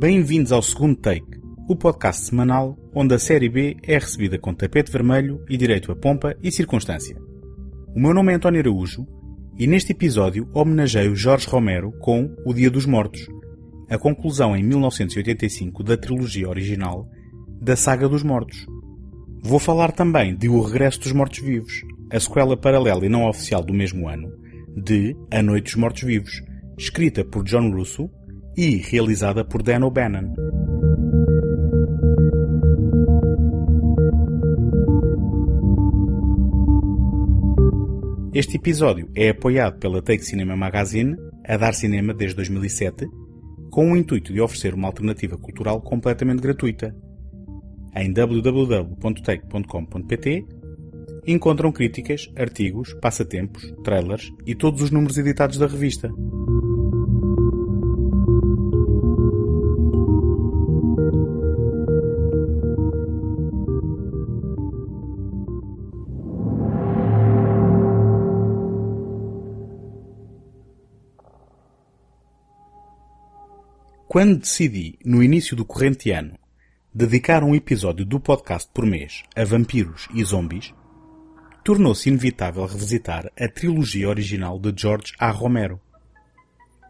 Bem-vindos ao segundo take, o podcast semanal onde a série B é recebida com tapete vermelho e direito a pompa e circunstância. O meu nome é António Araújo e neste episódio homenageio Jorge Romero com O Dia dos Mortos, a conclusão em 1985 da trilogia original da Saga dos Mortos. Vou falar também de O Regresso dos Mortos-Vivos, a sequela paralela e não oficial do mesmo ano, de A Noite dos Mortos-Vivos, escrita por John Russo e realizada por Dan O'Bannon. Este episódio é apoiado pela Take Cinema Magazine, a dar cinema desde 2007, com o intuito de oferecer uma alternativa cultural completamente gratuita. Em www.take.com.pt encontram críticas, artigos, passatempos, trailers e todos os números editados da revista. Quando decidi, no início do corrente ano, dedicar um episódio do podcast por mês a vampiros e zombies, tornou-se inevitável revisitar a trilogia original de George A. Romero.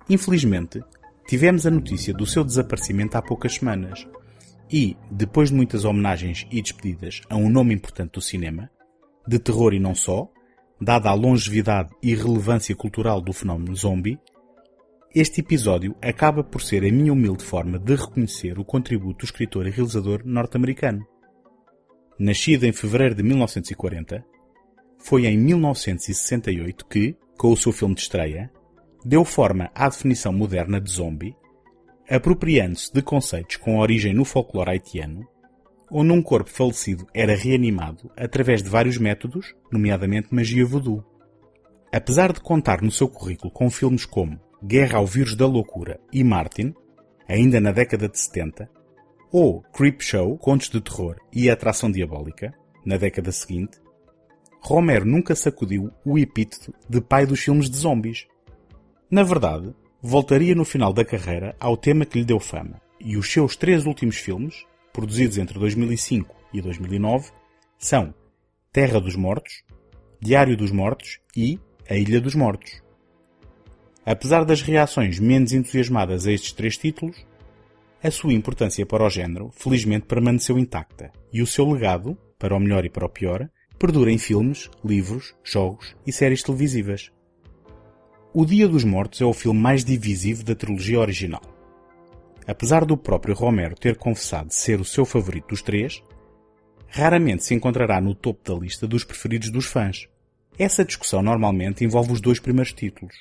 Infelizmente, tivemos a notícia do seu desaparecimento há poucas semanas e, depois de muitas homenagens e despedidas a um nome importante do cinema, de terror e não só, dada a longevidade e relevância cultural do fenómeno zombie, este episódio acaba por ser a minha humilde forma de reconhecer o contributo do escritor e realizador norte-americano. Nascido em fevereiro de 1940, foi em 1968 que, com o seu filme de estreia, deu forma à definição moderna de zombie, apropriando-se de conceitos com origem no folclore haitiano, onde um corpo falecido era reanimado através de vários métodos, nomeadamente magia voodoo. Apesar de contar no seu currículo com filmes como Guerra ao Vírus da Loucura e Martin, ainda na década de 70, ou Creepshow, Contos de Terror e Atração Diabólica, na década seguinte, Romero nunca sacudiu o epíteto de pai dos filmes de zombies. Na verdade, voltaria no final da carreira ao tema que lhe deu fama, e os seus três últimos filmes, produzidos entre 2005 e 2009, são Terra dos Mortos, Diário dos Mortos e A Ilha dos Mortos. Apesar das reações menos entusiasmadas a estes três títulos, a sua importância para o género felizmente permaneceu intacta e o seu legado, para o melhor e para o pior, perdura em filmes, livros, jogos e séries televisivas. O Dia dos Mortos é o filme mais divisivo da trilogia original. Apesar do próprio Romero ter confessado ser o seu favorito dos três, raramente se encontrará no topo da lista dos preferidos dos fãs. Essa discussão normalmente envolve os dois primeiros títulos.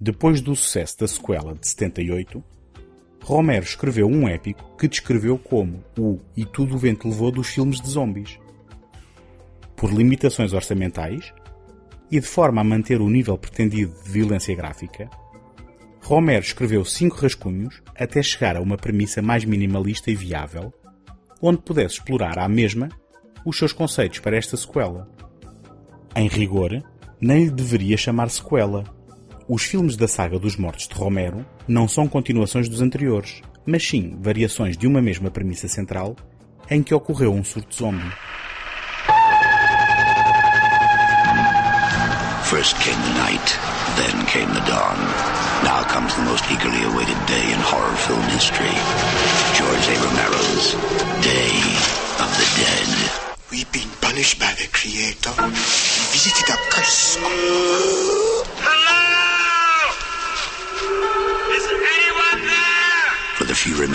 Depois do sucesso da sequela de 78, Romero escreveu um épico que descreveu como o E tudo o vento levou dos filmes de zombies. Por limitações orçamentais e de forma a manter o nível pretendido de violência gráfica, Romero escreveu cinco rascunhos até chegar a uma premissa mais minimalista e viável, onde pudesse explorar à mesma os seus conceitos para esta sequela. Em rigor, nem lhe deveria chamar sequela, os filmes da saga dos mortos de Romero não são continuações dos anteriores, mas sim variações de uma mesma premissa central em que ocorreu um surto zombie. First came the night, then came the dawn. Now comes the most eagerly awaited day in horror film history. George A. Romero's Day of the Dead. We've been punished by the Creator and visited a curse.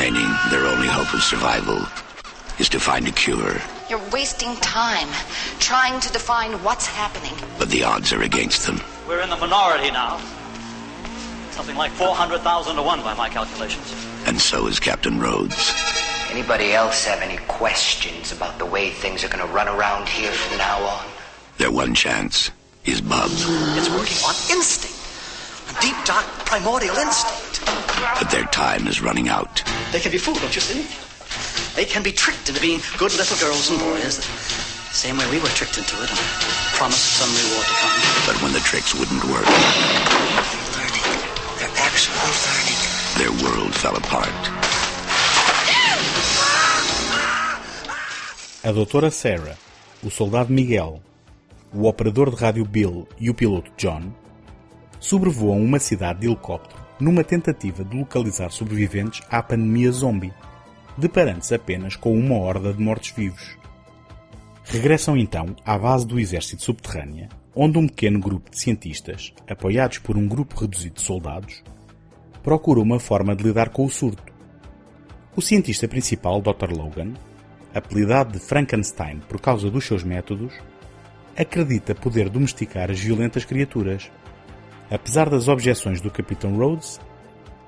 Remaining, their only hope of survival is to find a cure. You're wasting time trying to define what's happening. But the odds are against them. We're in the minority now. Something like 400,000 to 1 by my calculations. And so is Captain Rhodes. Anybody else have any questions about the way things are going to run around here from now on? Their one chance is Bub. It's working on instinct. A deep, dark, primordial instinct. But their time is running out. They can be fooled, don't you see? They can be tricked into being good little girls and boys. Same way we were tricked into it promised some reward to come. But when the tricks wouldn't work. They're learning. They're actually learning. Their world fell apart. A doutora Sarah, o soldado Miguel, o operador de rádio Bill e o piloto John sobrevoam uma cidade de helicóptero numa tentativa de localizar sobreviventes à pandemia zombie, deparando-se apenas com uma horda de mortos-vivos. Regressam então à base do exército subterrânea, onde um pequeno grupo de cientistas, apoiados por um grupo reduzido de soldados, procura uma forma de lidar com o surto. O cientista principal, Dr. Logan, apelidado de Frankenstein por causa dos seus métodos, acredita poder domesticar as violentas criaturas. Apesar das objeções do Capitão Rhodes,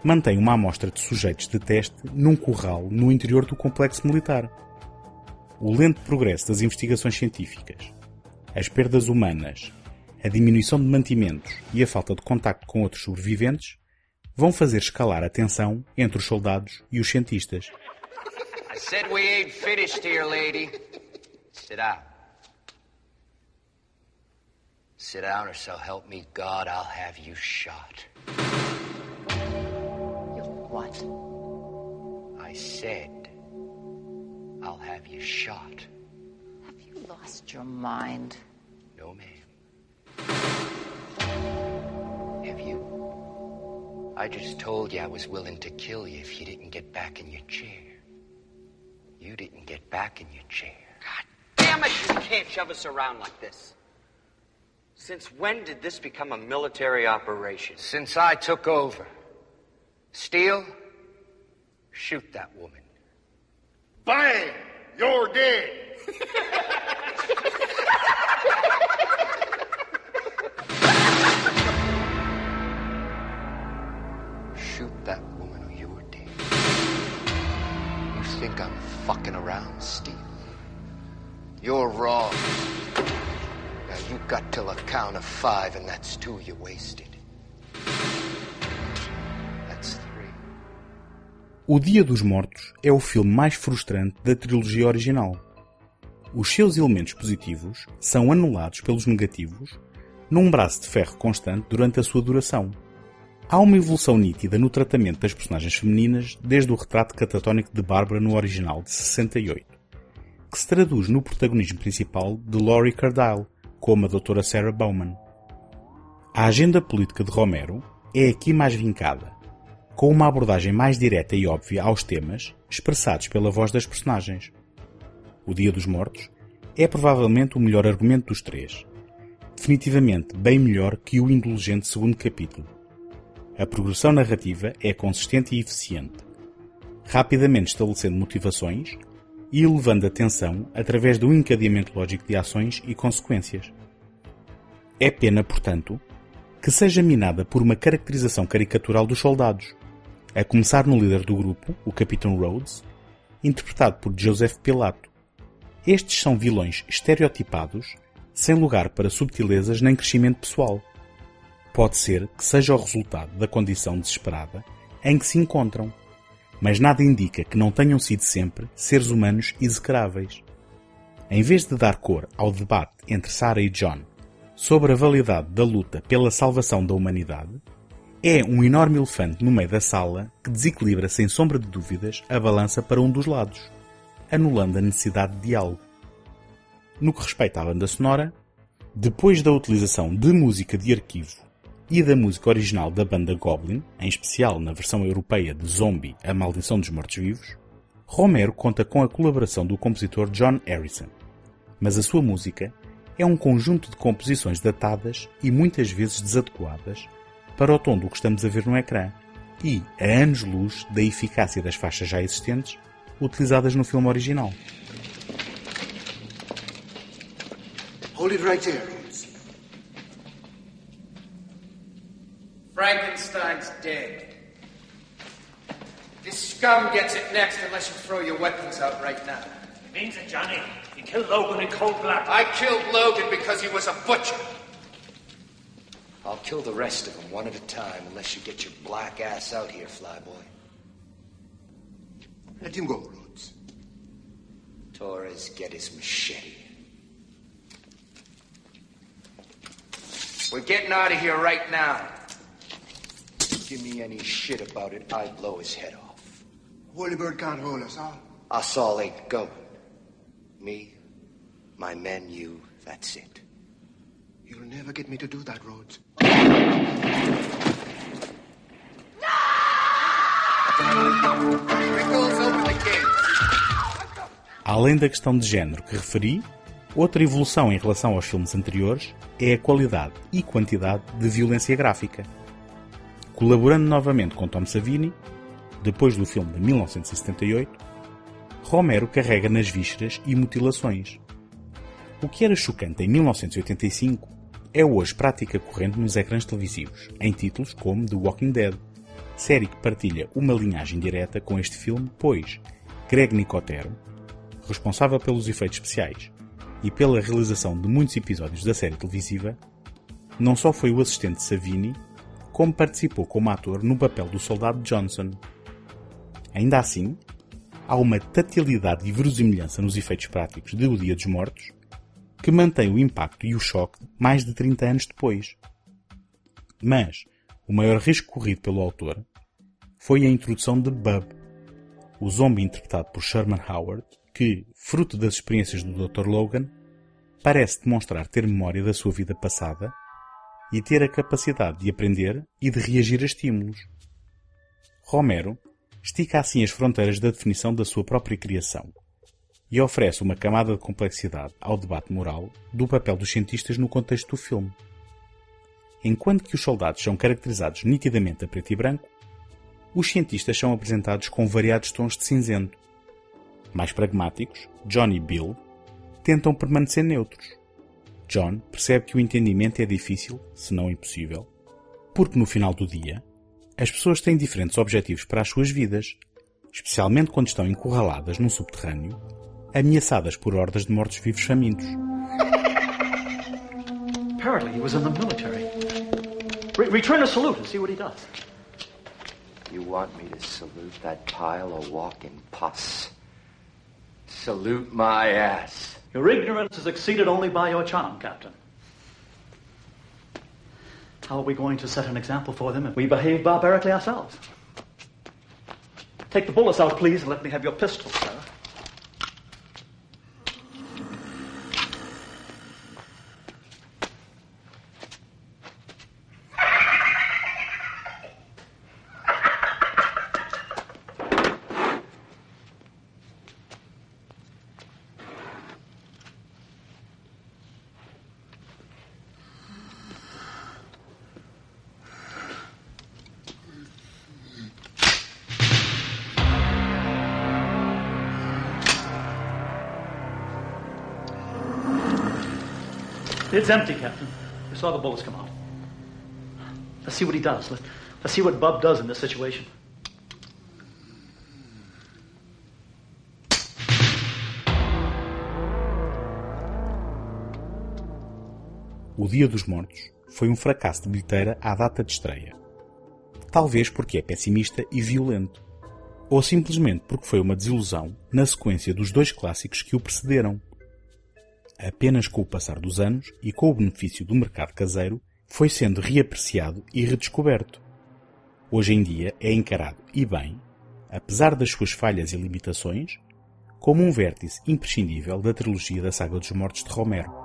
mantém uma amostra de sujeitos de teste num curral no interior do complexo militar. O lento progresso das investigações científicas, as perdas humanas, a diminuição de mantimentos e a falta de contacto com outros sobreviventes vão fazer escalar a tensão entre os soldados e os cientistas. I said we ain't finished here, lady. Sit down. Sit down, or so help me God, I'll have you shot. You what? I said, I'll have you shot. Have you lost your mind? No, ma'am. Have you? I just told you I was willing to kill you if you didn't get back in your chair. You didn't get back in your chair. God damn it, you can't shove us around like this. Since when did this become a military operation? Since I took over. Steele, shoot that woman. Bang! You're dead. Shoot that woman or you're dead. You think I'm fucking around, Steve? You're wrong. Now you got till a count of five, and that's two you wasted. That's three. O Dia dos Mortos é o filme mais frustrante da trilogia original. Os seus elementos positivos são anulados pelos negativos num braço de ferro constante durante a sua duração. Há uma evolução nítida no tratamento das personagens femininas desde o retrato catatónico de Barbara no original de 68, que se traduz no protagonismo principal de Laurie Cardile, como a Dra. Sarah Bowman. A agenda política de Romero é aqui mais vincada, com uma abordagem mais direta e óbvia aos temas expressados pela voz das personagens. O Dia dos Mortos é provavelmente o melhor argumento dos três, definitivamente bem melhor que o indulgente segundo capítulo. A progressão narrativa é consistente e eficiente, rapidamente estabelecendo motivações e elevando a tensão através do encadeamento lógico de ações e consequências. É pena, portanto, que seja minada por uma caracterização caricatural dos soldados, a começar no líder do grupo, o Capitão Rhodes, interpretado por Joseph Pilato. Estes são vilões estereotipados, sem lugar para subtilezas nem crescimento pessoal. Pode ser que seja o resultado da condição desesperada em que se encontram, mas nada indica que não tenham sido sempre seres humanos execráveis. Em vez de dar cor ao debate entre Sarah e John sobre a validade da luta pela salvação da humanidade, é um enorme elefante no meio da sala que desequilibra sem sombra de dúvidas a balança para um dos lados, anulando a necessidade de diálogo. No que respeita à banda sonora, depois da utilização de música de arquivo e da música original da banda Goblin, em especial na versão europeia de Zombie, A Maldição dos Mortos-Vivos, Romero conta com a colaboração do compositor John Harrison. Mas a sua música é um conjunto de composições datadas e muitas vezes desadequadas para o tom do que estamos a ver no ecrã e a anos-luz da eficácia das faixas já existentes utilizadas no filme original. Hold it right there, Frankenstein's dead. This scum gets it next unless you throw your weapons out right now. Means it, Johnny. You killed Logan in cold blood. I killed Logan because he was a butcher. I'll kill the rest of them one at a time unless you get your black ass out here, flyboy. Let him go, Rhodes. Torres, get his machete. We're getting out of here right now. Give me any shit about it, I blow his head off. Holy Bird can't hold us, huh? Us all ain't going. Me, my men, you, that's it. You'll never get me to do that, Rhodes. Além da questão de género que referi, outra evolução em relação aos filmes anteriores é a qualidade e quantidade de violência gráfica. Colaborando novamente com Tom Savini, depois do filme de 1978, Romero carrega nas vísceras e mutilações. O que era chocante em 1985 é hoje prática corrente nos ecrãs televisivos, em títulos como The Walking Dead, série que partilha uma linhagem direta com este filme, pois Greg Nicotero, responsável pelos efeitos especiais e pela realização de muitos episódios da série televisiva, não só foi o assistente de Savini, como participou como ator no papel do soldado Johnson. Ainda assim, há uma tatilidade e verosimilhança nos efeitos práticos de O Dia dos Mortos que mantém o impacto e o choque mais de 30 anos depois. Mas o maior risco corrido pelo autor foi a introdução de Bub, o zombie interpretado por Sherman Howard, que, fruto das experiências do Dr. Logan, parece demonstrar ter memória da sua vida passada e ter a capacidade de aprender e de reagir a estímulos. Romero estica assim as fronteiras da definição da sua própria criação e oferece uma camada de complexidade ao debate moral do papel dos cientistas no contexto do filme. Enquanto que os soldados são caracterizados nitidamente a preto e branco, os cientistas são apresentados com variados tons de cinzento. Mais pragmáticos, John e Bill tentam permanecer neutros. John percebe que o entendimento é difícil, se não impossível, porque no final do dia, as pessoas têm diferentes objetivos para as suas vidas, especialmente quando estão encurraladas num subterrâneo, ameaçadas por hordas de mortos-vivos famintos. Apparently he was in the military. Re- return a salute and see what he does. You want me to salute that pile of walking pus? Salute my ass. Your ignorance is exceeded only by your charm, Captain. How are we going to set an example for them if we behave barbarically ourselves? Take the bullets out, please, and let me have your pistol, sir. It's empty, Captain. Saw the bullets come out. Let's see what he does. Let's, let's see what Bub does in this situation. O Dia dos Mortos foi um fracasso de bilheteira à data de estreia. Talvez porque é pessimista e violento. Ou simplesmente porque foi uma desilusão na sequência dos dois clássicos que o precederam. Apenas com o passar dos anos e com o benefício do mercado caseiro, foi sendo reapreciado e redescoberto. Hoje em dia é encarado, e bem, apesar das suas falhas e limitações, como um vértice imprescindível da trilogia da saga dos mortos de Romero.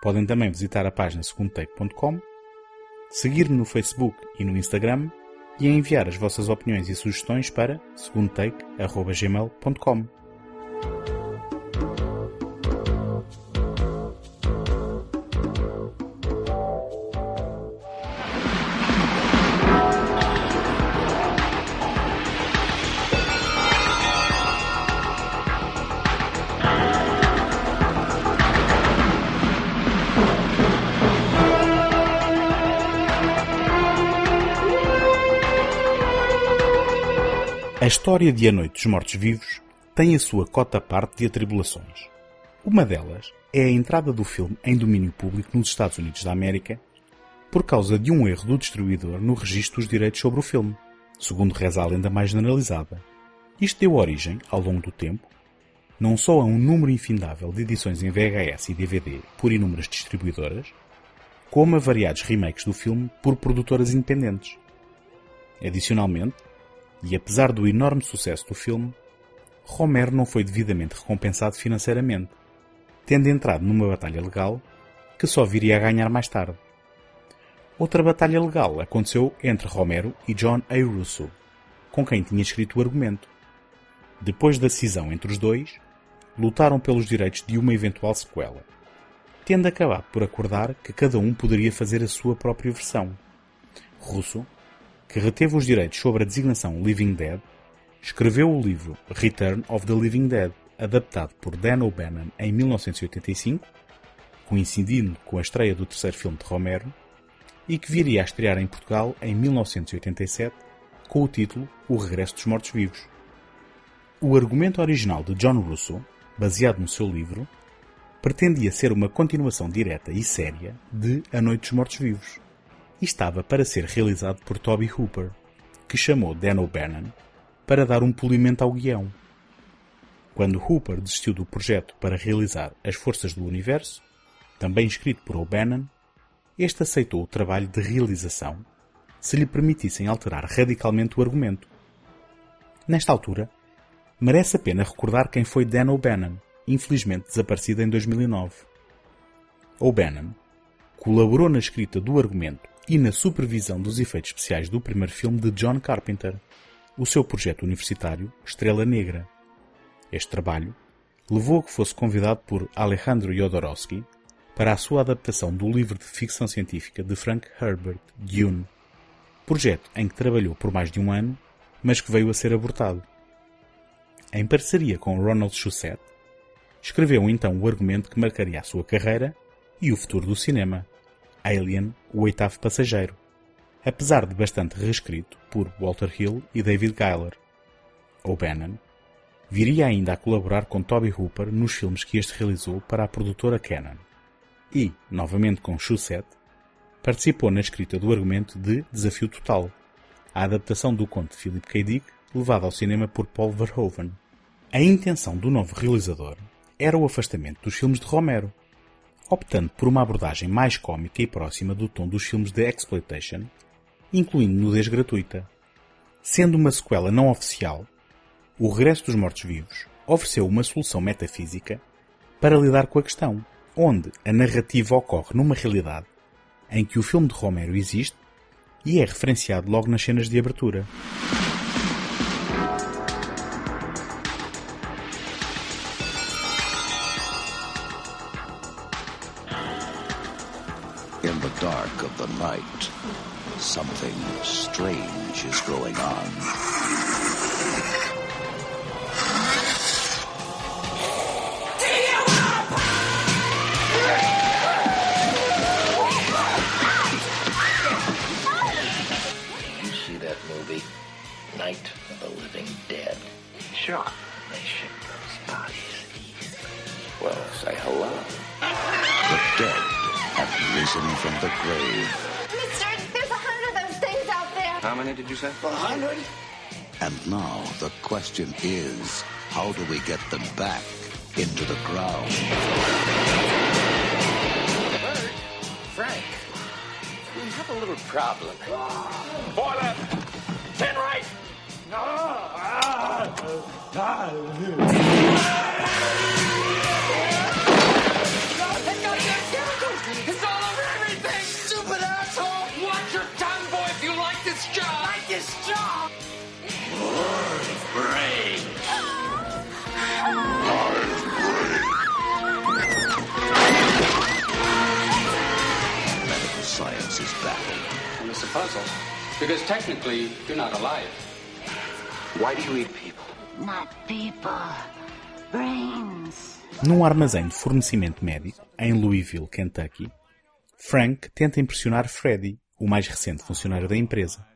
Podem também visitar a página segundotake.com, seguir-me no Facebook e no Instagram e enviar as vossas opiniões e sugestões para segundotake.gmail.com. história de A Noite dos Mortos-Vivos tem a sua cota parte de atribulações. Uma delas é a entrada do filme em domínio público nos Estados Unidos da América por causa de um erro do distribuidor no registro dos direitos sobre o filme, segundo reza a lenda mais generalizada. Isto deu origem, ao longo do tempo, não só a um número infindável de edições em VHS e DVD por inúmeras distribuidoras, como a variados remakes do filme por produtoras independentes. Adicionalmente, e apesar do enorme sucesso do filme, Romero não foi devidamente recompensado financeiramente, tendo entrado numa batalha legal que só viria a ganhar mais tarde. Outra batalha legal aconteceu entre Romero e John A. Russo, com quem tinha escrito o argumento. Depois da cisão entre os dois, lutaram pelos direitos de uma eventual sequela, tendo acabado por acordar que cada um poderia fazer a sua própria versão. Russo, que reteve os direitos sobre a designação Living Dead, escreveu o livro Return of the Living Dead, adaptado por Dan O'Bannon em 1985, coincidindo com a estreia do terceiro filme de Romero, e que viria a estrear em Portugal em 1987 com o título O Regresso dos Mortos-Vivos. O argumento original de John Russo, baseado no seu livro, pretendia ser uma continuação direta e séria de A Noite dos Mortos-Vivos estava para ser realizado por Toby Hooper, que chamou Dan O'Bannon para dar um polimento ao guião. Quando Hooper desistiu do projeto para realizar As Forças do Universo, também escrito por O'Bannon, este aceitou o trabalho de realização se lhe permitissem alterar radicalmente o argumento. Nesta altura, merece a pena recordar quem foi Dan O'Bannon, infelizmente desaparecido em 2009. O'Bannon colaborou na escrita do argumento e na supervisão dos efeitos especiais do primeiro filme de John Carpenter, o seu projeto universitário Estrela Negra. Este trabalho levou a que fosse convidado por Alejandro Jodorowsky para a sua adaptação do livro de ficção científica de Frank Herbert, Dune, projeto em que trabalhou por mais de um ano, mas que veio a ser abortado. Em parceria com Ronald Shusett, escreveu então o argumento que marcaria a sua carreira e o futuro do cinema, Alien, o oitavo passageiro, apesar de bastante reescrito por Walter Hill e David Giler. O'Bannon viria ainda a colaborar com Toby Hooper nos filmes que este realizou para a produtora Canon. E, novamente com Shusett, participou na escrita do argumento de Desafio Total, a adaptação do conto de Philip K. Dick levado ao cinema por Paul Verhoeven. A intenção do novo realizador era o afastamento dos filmes de Romero, optando por uma abordagem mais cômica e próxima do tom dos filmes de exploitation, incluindo nudez gratuita. Sendo uma sequela não oficial, O Regresso dos Mortos-Vivos ofereceu uma solução metafísica para lidar com a questão, onde a narrativa ocorre numa realidade em que o filme de Romero existe e é referenciado logo nas cenas de abertura. Night, something strange is going on. You see that movie, Night of the Living Dead? Sure. They ship those bodies. Well, say hello. The dead have risen from the grave, How many did you say? A hundred? and now the question is, how do we get them back into the ground? Bert, Frank, we have a little problem. Four left. Ten right. Ah, it's Medical science is baffled. And it's a puzzle. Because technically, you're not alive. Why do you eat people? Not people. Brains. Num armazém de fornecimento médico, em Louisville, Kentucky, Frank tenta impressionar Freddy, o mais recente funcionário da empresa,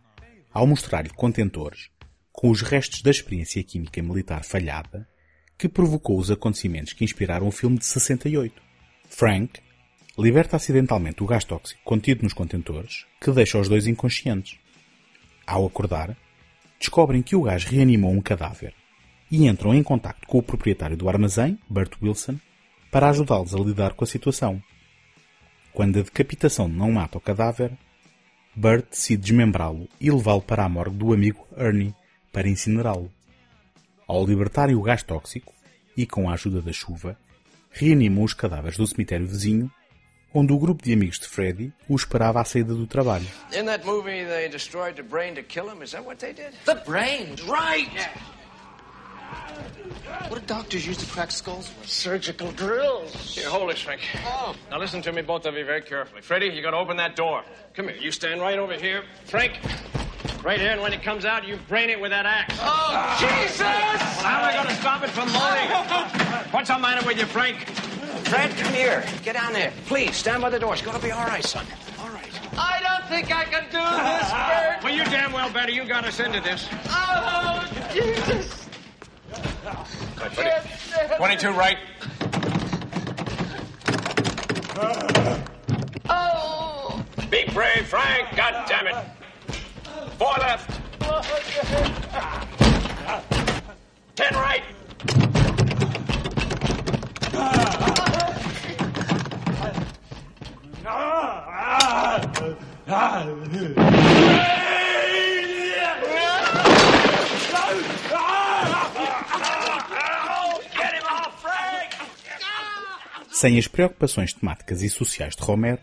ao mostrar-lhe contentores com os restos da experiência química militar falhada que provocou os acontecimentos que inspiraram o filme de 68. Frank liberta acidentalmente o gás tóxico contido nos contentores, que deixa os dois inconscientes. Ao acordar, descobrem que o gás reanimou um cadáver e entram em contacto com o proprietário do armazém, Bert Wilson, para ajudá-los a lidar com a situação. Quando a decapitação não mata o cadáver, Bert decide desmembrá-lo e levá-lo para a morgue do amigo Ernie para incinerá-lo. Ao libertarem o gás tóxico e com a ajuda da chuva, reanimam os cadáveres do cemitério vizinho, onde o grupo de amigos de Freddy o esperava à saída do trabalho. In that movie, they destroyed the brain to kill him. Is that what they did? The brain, right? What do doctors use to crack skulls with? Surgical drills. Here, hold this, Frank. Oh. Now listen to me, both of you, very carefully. Freddie, you gotta open that door. Come here. You stand right over here. Frank, right here, and when it comes out, you brain it with that axe. Oh, Jesus! Well, how am I gonna stop it from moaning? What's the matter with you, Frank? Fred, come here. Get down there. Please, stand by the door. It's gonna be all right, son. All right. I don't think I can do this, Bert. Well, you damn well better. You got us into this. Oh, Jesus. Good, Freddie. 22 right. Oh. Be brave, Frank. God damn it. Left. Ten right. Sem as preocupações temáticas e sociais de Romero,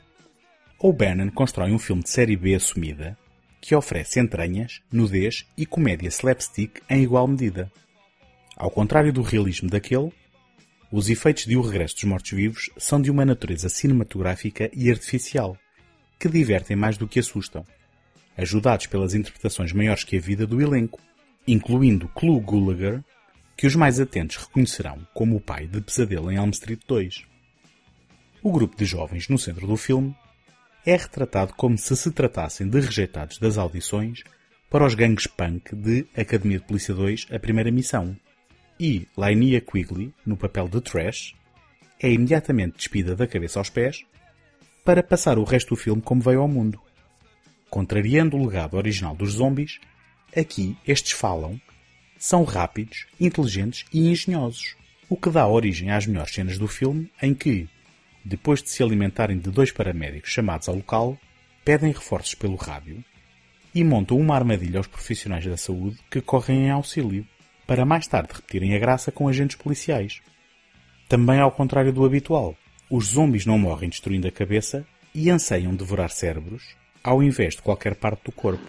O'Bannon constrói um filme de série B assumida que oferece entranhas, nudez e comédia slapstick em igual medida. Ao contrário do realismo daquele, os efeitos de O Regresso dos Mortos-Vivos são de uma natureza cinematográfica e artificial, que divertem mais do que assustam, ajudados pelas interpretações maiores que a vida do elenco, incluindo Clu Gulager, que os mais atentos reconhecerão como o pai de Pesadelo em Elm Street 2. O grupo de jovens no centro do filme é retratado como se se tratassem de rejeitados das audições para os gangues punk de Academia de Polícia 2 A Primeira Missão. E Lainia Quigley, no papel de Trash, é imediatamente despida da cabeça aos pés para passar o resto do filme como veio ao mundo. Contrariando o legado original dos zombies, aqui estes falam, são rápidos, inteligentes e engenhosos, o que dá origem às melhores cenas do filme em que, depois de se alimentarem de dois paramédicos chamados ao local, pedem reforços pelo rádio e montam uma armadilha aos profissionais da saúde que correm em auxílio, para mais tarde repetirem a graça com agentes policiais. Também ao contrário do habitual, os zombies não morrem destruindo a cabeça e anseiam devorar cérebros, ao invés de qualquer parte do corpo.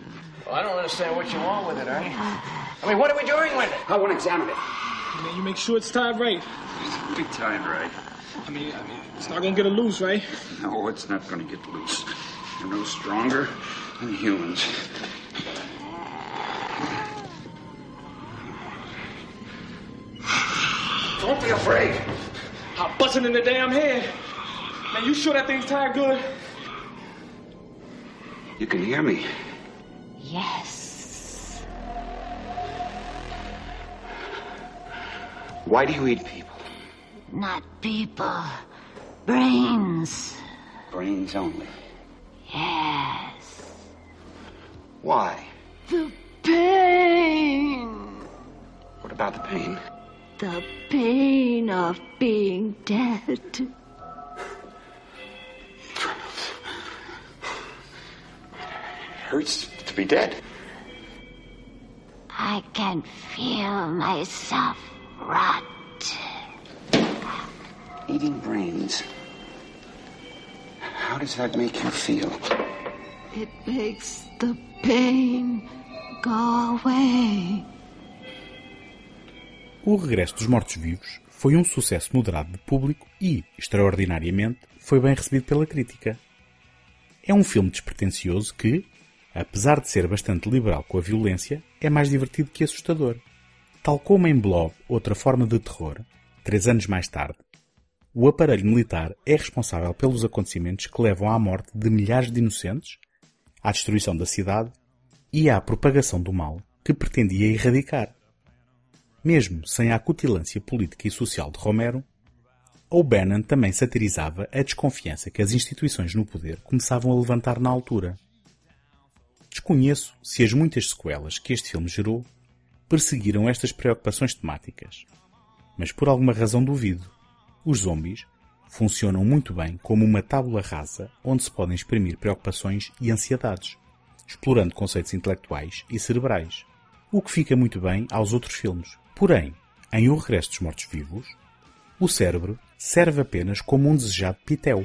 Well, I don't understand what you want with it, Ernie. I mean, what are we doing with it? I want to examine it. I mean, you make sure it's tied right. Be tied right. I mean, I mean, it's not gonna get loose, right? No, it's not going to get loose. You're no stronger than humans. Don't be afraid. I'm buzzing in the damn head. Man, you sure that thing's tied good? You can hear me. Yes. Why do you eat people? Not people. Brains. Brains only. Yes. Why? The pain. What about the pain? The pain of being dead. hurts to be dead. I can feel myself rot. Eating brains. How does that make you feel? It makes the pain go away. O Regresso dos Mortos-Vivos foi um sucesso moderado de público e, extraordinariamente, foi bem recebido pela crítica. É um filme despretensioso que, apesar de ser bastante liberal com a violência, é mais divertido que assustador. Tal como em Blob, outra forma de terror, três anos mais tarde, o aparelho militar é responsável pelos acontecimentos que levam à morte de milhares de inocentes, à destruição da cidade e à propagação do mal que pretendia erradicar. Mesmo sem a acutilância política e social de Romero, O'Bannon também satirizava a desconfiança que as instituições no poder começavam a levantar na altura. Desconheço se as muitas sequelas que este filme gerou perseguiram estas preocupações temáticas, mas por alguma razão duvido. Os zombies funcionam muito bem como uma tábula rasa onde se podem exprimir preocupações e ansiedades, explorando conceitos intelectuais e cerebrais, o que fica muito bem aos outros filmes. Porém, em O Regresso dos Mortos-Vivos, o cérebro serve apenas como um desejado pitel.